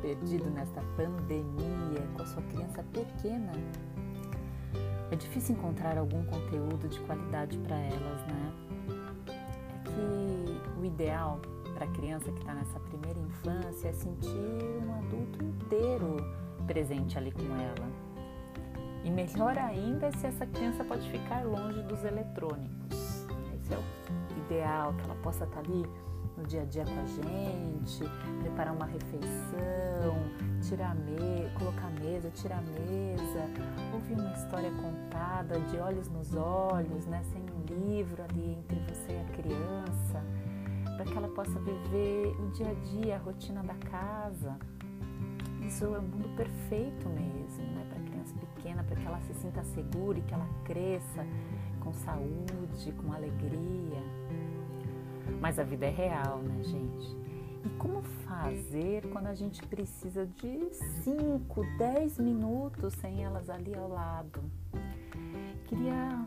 perdido nesta pandemia com a sua criança pequena, é difícil encontrar algum conteúdo de qualidade para elas, né? É que o ideal para a criança que está nessa primeira infância é sentir um adulto inteiro presente ali com ela. E melhor ainda se essa criança pode ficar longe dos eletrônicos. Esse é o ideal, que ela possa estar tá ali no dia a dia com a gente, preparar uma refeição, tirar me colocar a mesa, tirar a mesa, ouvir uma história contada de olhos nos olhos, né, sem um livro ali entre você e a criança, para que ela possa viver o dia a dia, a rotina da casa. Isso é o mundo perfeito mesmo, né, para criança pequena, para que ela se sinta segura e que ela cresça com saúde, com alegria. Mas a vida é real, né, gente? E como fazer quando a gente precisa de 5, 10 minutos sem elas ali ao lado? Queria.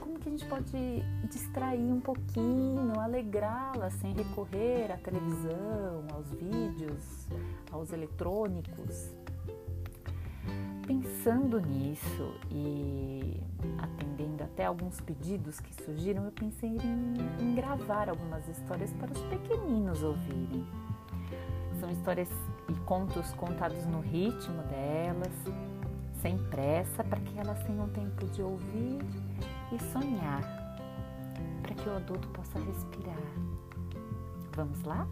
Como que a gente pode distrair um pouquinho, alegrá-las sem recorrer à televisão, aos vídeos, aos eletrônicos? Pensando nisso e atendendo até alguns pedidos que surgiram, eu pensei em, em gravar algumas histórias para os pequeninos ouvirem. São histórias e contos contados no ritmo delas, sem pressa, para que elas tenham tempo de ouvir e sonhar, para que o adulto possa respirar. Vamos lá?